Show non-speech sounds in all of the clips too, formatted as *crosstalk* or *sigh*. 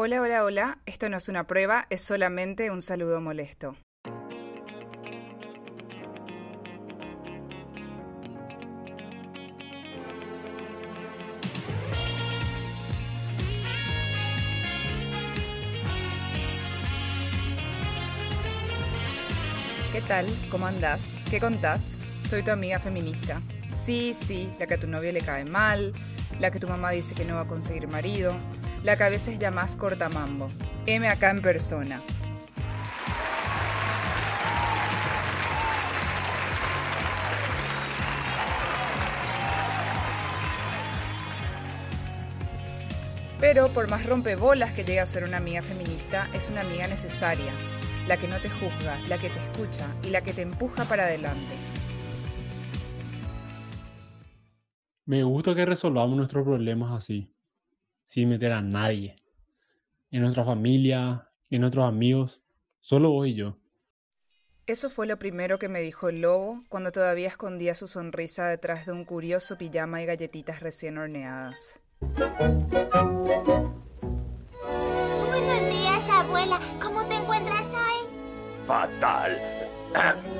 Hola, hola, hola. Esto no es una prueba, es solamente un saludo molesto. ¿Qué tal? ¿Cómo andás? ¿Qué contás? Soy tu amiga feminista. Sí, sí, la que a tu novio le cae mal, la que tu mamá dice que no va a conseguir marido, la que a veces llamás cortamambo. M acá en persona. Pero por más rompebolas que llegue a ser una amiga feminista, es una amiga necesaria, la que no te juzga, la que te escucha y la que te empuja para adelante. Me gusta que resolvamos nuestros problemas así, sin meter a nadie. En nuestra familia, en nuestros amigos, solo vos y yo. Eso fue lo primero que me dijo el lobo cuando todavía escondía su sonrisa detrás de un curioso pijama y galletitas recién horneadas. Buenos días, abuela. ¿Cómo te encuentras hoy? Fatal. *coughs*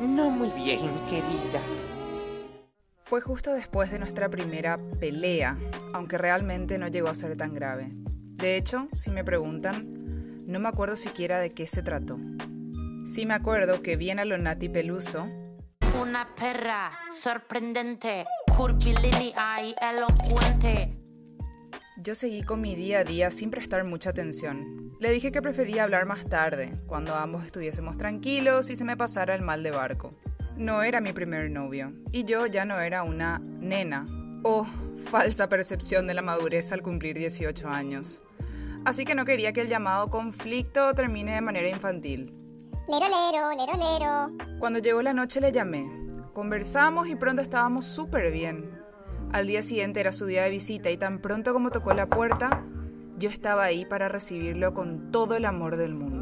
No muy bien, querida. Fue justo después de nuestra primera pelea, aunque realmente no llegó a ser tan grave. De hecho, si me preguntan, no me acuerdo siquiera de qué se trató. Sí me acuerdo que bien a lo Nati Peluso, Una perra sorprendente, curvilínea y elocuente. yo seguí con mi día a día sin prestar mucha atención. Le dije que prefería hablar más tarde, cuando ambos estuviésemos tranquilos y se me pasara el mal de barco. No era mi primer novio, y yo ya no era una nena. Oh, falsa percepción de la madurez al cumplir 18 años. Así que no quería que el llamado conflicto termine de manera infantil. Lero, lero, lero, lero. Cuando llegó la noche le llamé. Conversamos y pronto estábamos súper bien. Al día siguiente era su día de visita y tan pronto como tocó la puerta, yo estaba ahí para recibirlo con todo el amor del mundo.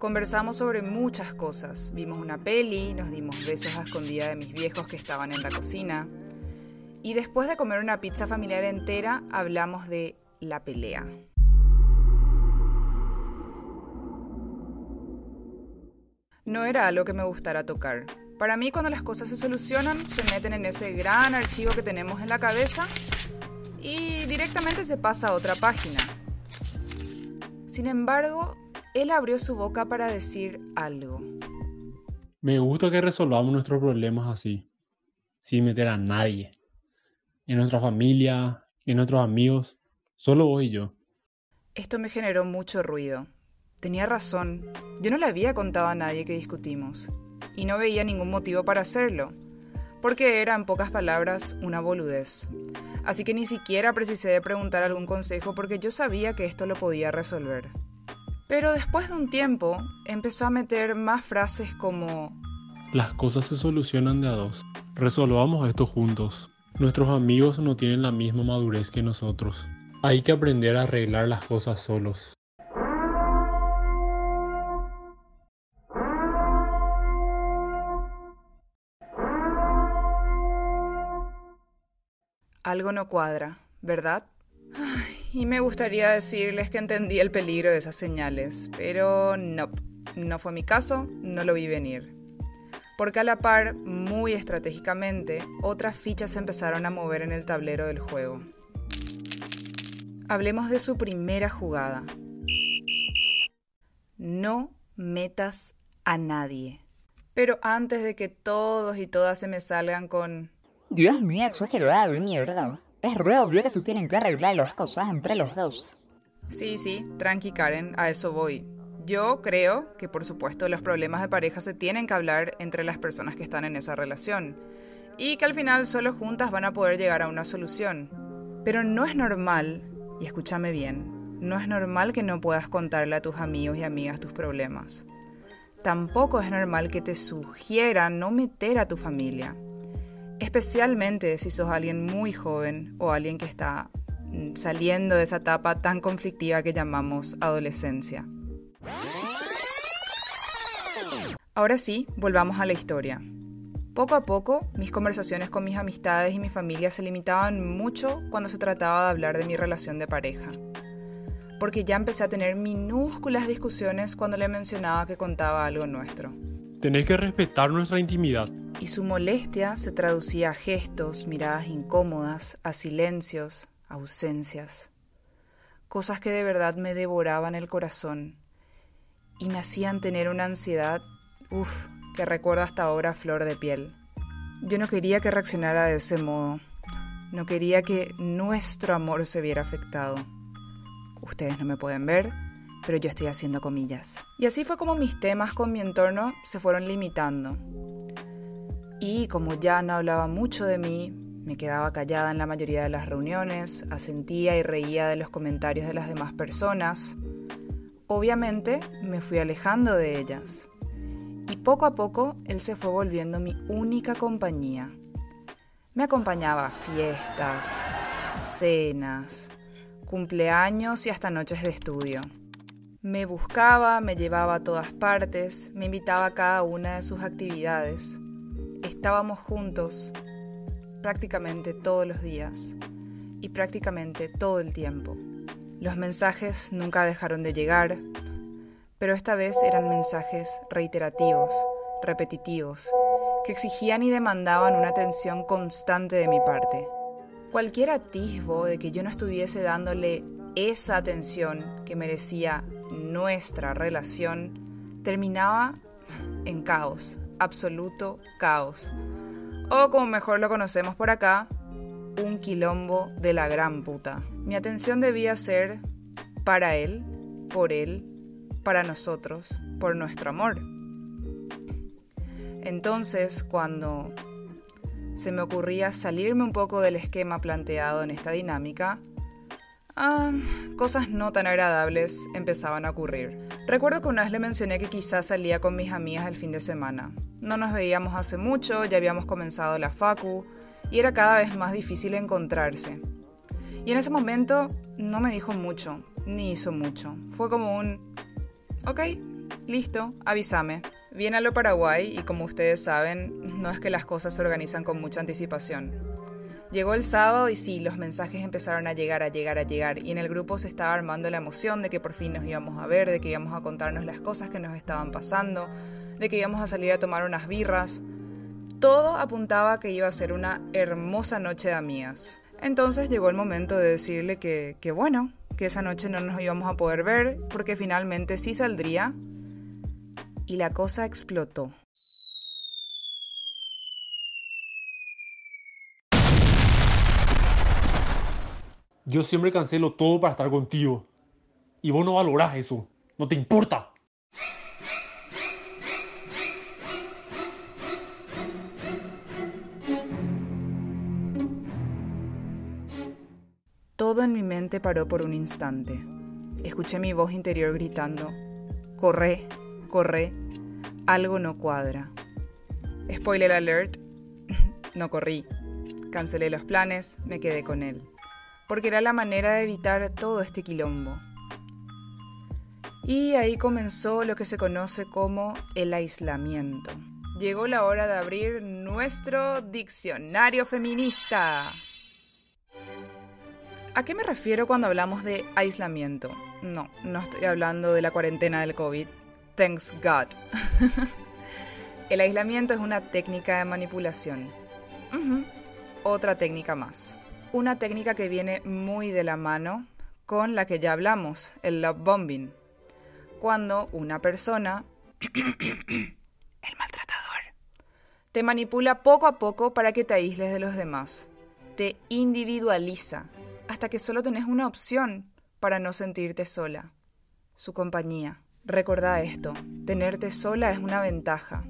Conversamos sobre muchas cosas. Vimos una peli, nos dimos besos a escondida de mis viejos que estaban en la cocina. Y después de comer una pizza familiar entera, hablamos de la pelea. No era algo que me gustara tocar. Para mí, cuando las cosas se solucionan, se meten en ese gran archivo que tenemos en la cabeza y directamente se pasa a otra página. Sin embargo, él abrió su boca para decir algo. Me gusta que resolvamos nuestros problemas así, sin meter a nadie. En nuestra familia, en nuestros amigos, solo vos y yo. Esto me generó mucho ruido. Tenía razón. Yo no le había contado a nadie que discutimos. Y no veía ningún motivo para hacerlo. Porque era, en pocas palabras, una boludez. Así que ni siquiera precisé de preguntar algún consejo porque yo sabía que esto lo podía resolver. Pero después de un tiempo, empezó a meter más frases como Las cosas se solucionan de a dos. Resolvamos esto juntos. Nuestros amigos no tienen la misma madurez que nosotros. Hay que aprender a arreglar las cosas solos. algo no cuadra, ¿verdad? Y me gustaría decirles que entendí el peligro de esas señales, pero no, no fue mi caso, no lo vi venir. Porque a la par, muy estratégicamente, otras fichas se empezaron a mover en el tablero del juego. Hablemos de su primera jugada. No metas a nadie. Pero antes de que todos y todas se me salgan con Dios mío, exagerado mierda. Es re obvio que se tienen que arreglar las cosas entre los dos. Sí, sí, tranqui Karen, a eso voy. Yo creo que por supuesto los problemas de pareja se tienen que hablar entre las personas que están en esa relación y que al final solo juntas van a poder llegar a una solución. Pero no es normal, y escúchame bien, no es normal que no puedas contarle a tus amigos y amigas tus problemas. Tampoco es normal que te sugieran no meter a tu familia especialmente si sos alguien muy joven o alguien que está mm, saliendo de esa etapa tan conflictiva que llamamos adolescencia. Ahora sí, volvamos a la historia. Poco a poco, mis conversaciones con mis amistades y mi familia se limitaban mucho cuando se trataba de hablar de mi relación de pareja. porque ya empecé a tener minúsculas discusiones cuando le mencionaba que contaba algo nuestro. Tenés que respetar nuestra intimidad. Y su molestia se traducía a gestos, miradas incómodas, a silencios, ausencias. Cosas que de verdad me devoraban el corazón y me hacían tener una ansiedad, uff, que recuerdo hasta ahora flor de piel. Yo no quería que reaccionara de ese modo. No quería que nuestro amor se viera afectado. Ustedes no me pueden ver, pero yo estoy haciendo comillas. Y así fue como mis temas con mi entorno se fueron limitando. Y como ya no hablaba mucho de mí, me quedaba callada en la mayoría de las reuniones, asentía y reía de los comentarios de las demás personas. Obviamente me fui alejando de ellas. Y poco a poco él se fue volviendo mi única compañía. Me acompañaba a fiestas, cenas, cumpleaños y hasta noches de estudio. Me buscaba, me llevaba a todas partes, me invitaba a cada una de sus actividades. Estábamos juntos prácticamente todos los días y prácticamente todo el tiempo. Los mensajes nunca dejaron de llegar, pero esta vez eran mensajes reiterativos, repetitivos, que exigían y demandaban una atención constante de mi parte. Cualquier atisbo de que yo no estuviese dándole esa atención que merecía nuestra relación terminaba en caos, absoluto caos. O como mejor lo conocemos por acá, un quilombo de la gran puta. Mi atención debía ser para él, por él, para nosotros, por nuestro amor. Entonces, cuando se me ocurría salirme un poco del esquema planteado en esta dinámica, ah, cosas no tan agradables empezaban a ocurrir. Recuerdo que una vez le mencioné que quizás salía con mis amigas el fin de semana. No nos veíamos hace mucho, ya habíamos comenzado la facu y era cada vez más difícil encontrarse. Y en ese momento no me dijo mucho, ni hizo mucho. Fue como un, ok, listo, avísame. Viene a lo Paraguay y como ustedes saben, no es que las cosas se organizan con mucha anticipación. Llegó el sábado y sí, los mensajes empezaron a llegar, a llegar, a llegar, y en el grupo se estaba armando la emoción de que por fin nos íbamos a ver, de que íbamos a contarnos las cosas que nos estaban pasando, de que íbamos a salir a tomar unas birras. Todo apuntaba a que iba a ser una hermosa noche de amigas. Entonces llegó el momento de decirle que, que bueno, que esa noche no nos íbamos a poder ver porque finalmente sí saldría y la cosa explotó. Yo siempre cancelo todo para estar contigo. Y vos no valorás eso. No te importa. Todo en mi mente paró por un instante. Escuché mi voz interior gritando, corre, corre, algo no cuadra. Spoiler alert, *laughs* no corrí. Cancelé los planes, me quedé con él, porque era la manera de evitar todo este quilombo. Y ahí comenzó lo que se conoce como el aislamiento. Llegó la hora de abrir nuestro diccionario feminista. ¿A qué me refiero cuando hablamos de aislamiento? No, no estoy hablando de la cuarentena del COVID. Thanks God. *laughs* El aislamiento es una técnica de manipulación. Otra técnica más. Una técnica que viene muy de la mano con la que ya hablamos, el love bombing. Cuando una persona, *coughs* el maltratador, te manipula poco a poco para que te aísles de los demás. Te individualiza hasta que solo tenés una opción para no sentirte sola, su compañía. Recordá esto, tenerte sola es una ventaja,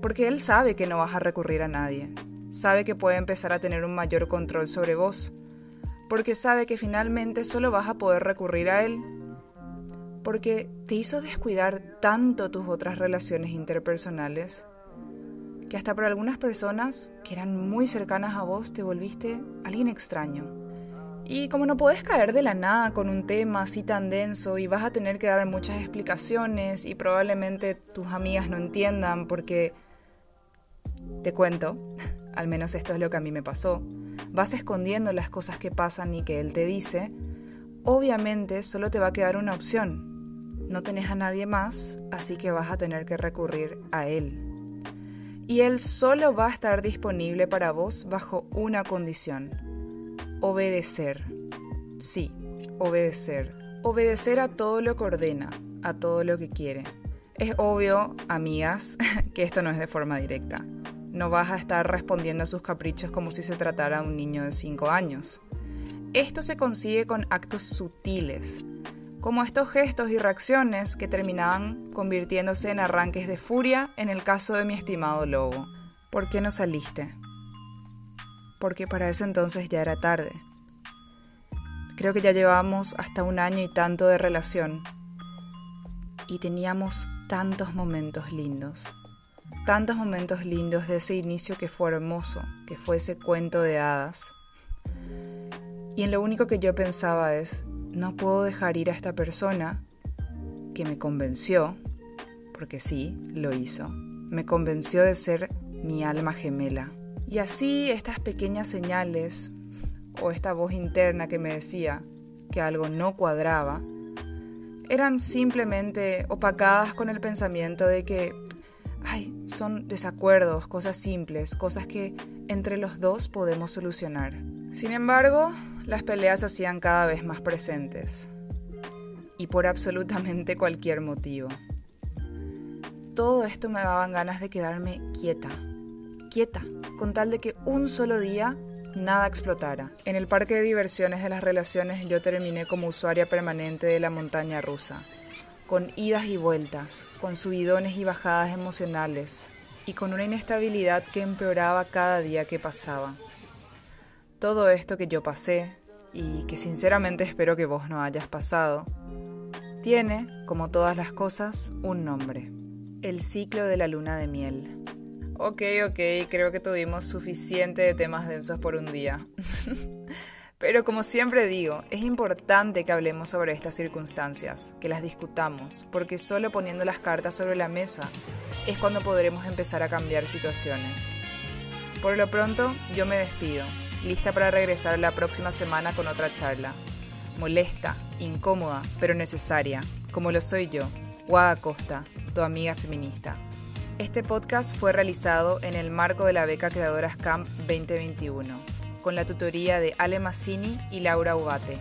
porque él sabe que no vas a recurrir a nadie, sabe que puede empezar a tener un mayor control sobre vos, porque sabe que finalmente solo vas a poder recurrir a él, porque te hizo descuidar tanto tus otras relaciones interpersonales, que hasta para algunas personas que eran muy cercanas a vos te volviste alguien extraño. Y como no podés caer de la nada con un tema así tan denso y vas a tener que dar muchas explicaciones y probablemente tus amigas no entiendan porque, te cuento, al menos esto es lo que a mí me pasó, vas escondiendo las cosas que pasan y que él te dice, obviamente solo te va a quedar una opción. No tenés a nadie más, así que vas a tener que recurrir a él. Y él solo va a estar disponible para vos bajo una condición. Obedecer. Sí, obedecer. Obedecer a todo lo que ordena, a todo lo que quiere. Es obvio, amigas, *laughs* que esto no es de forma directa. No vas a estar respondiendo a sus caprichos como si se tratara de un niño de 5 años. Esto se consigue con actos sutiles, como estos gestos y reacciones que terminaban convirtiéndose en arranques de furia en el caso de mi estimado lobo. ¿Por qué no saliste? Porque para ese entonces ya era tarde. Creo que ya llevábamos hasta un año y tanto de relación y teníamos tantos momentos lindos, tantos momentos lindos de ese inicio que fue hermoso, que fue ese cuento de hadas. Y en lo único que yo pensaba es, no puedo dejar ir a esta persona que me convenció, porque sí, lo hizo, me convenció de ser mi alma gemela. Y así estas pequeñas señales, o esta voz interna que me decía que algo no cuadraba, eran simplemente opacadas con el pensamiento de que, ay, son desacuerdos, cosas simples, cosas que entre los dos podemos solucionar. Sin embargo, las peleas se hacían cada vez más presentes, y por absolutamente cualquier motivo. Todo esto me daban ganas de quedarme quieta, quieta, con tal de que un solo día nada explotara. En el parque de diversiones de las relaciones yo terminé como usuaria permanente de la montaña rusa, con idas y vueltas, con subidones y bajadas emocionales, y con una inestabilidad que empeoraba cada día que pasaba. Todo esto que yo pasé, y que sinceramente espero que vos no hayas pasado, tiene, como todas las cosas, un nombre. El ciclo de la luna de miel. Ok, ok, creo que tuvimos suficiente de temas densos por un día. *laughs* Pero como siempre digo, es importante que hablemos sobre estas circunstancias, que las discutamos, porque solo poniendo las cartas sobre la mesa es cuando podremos empezar a cambiar situaciones. Por lo pronto, yo me despido, lista para regresar la próxima semana con otra charla. Molesta, incómoda, pero necesaria, como lo soy yo, Guada Costa, tu amiga feminista. Este podcast fue realizado en el marco de la beca Creadoras Camp 2021, con la tutoría de Ale Massini y Laura Ubate.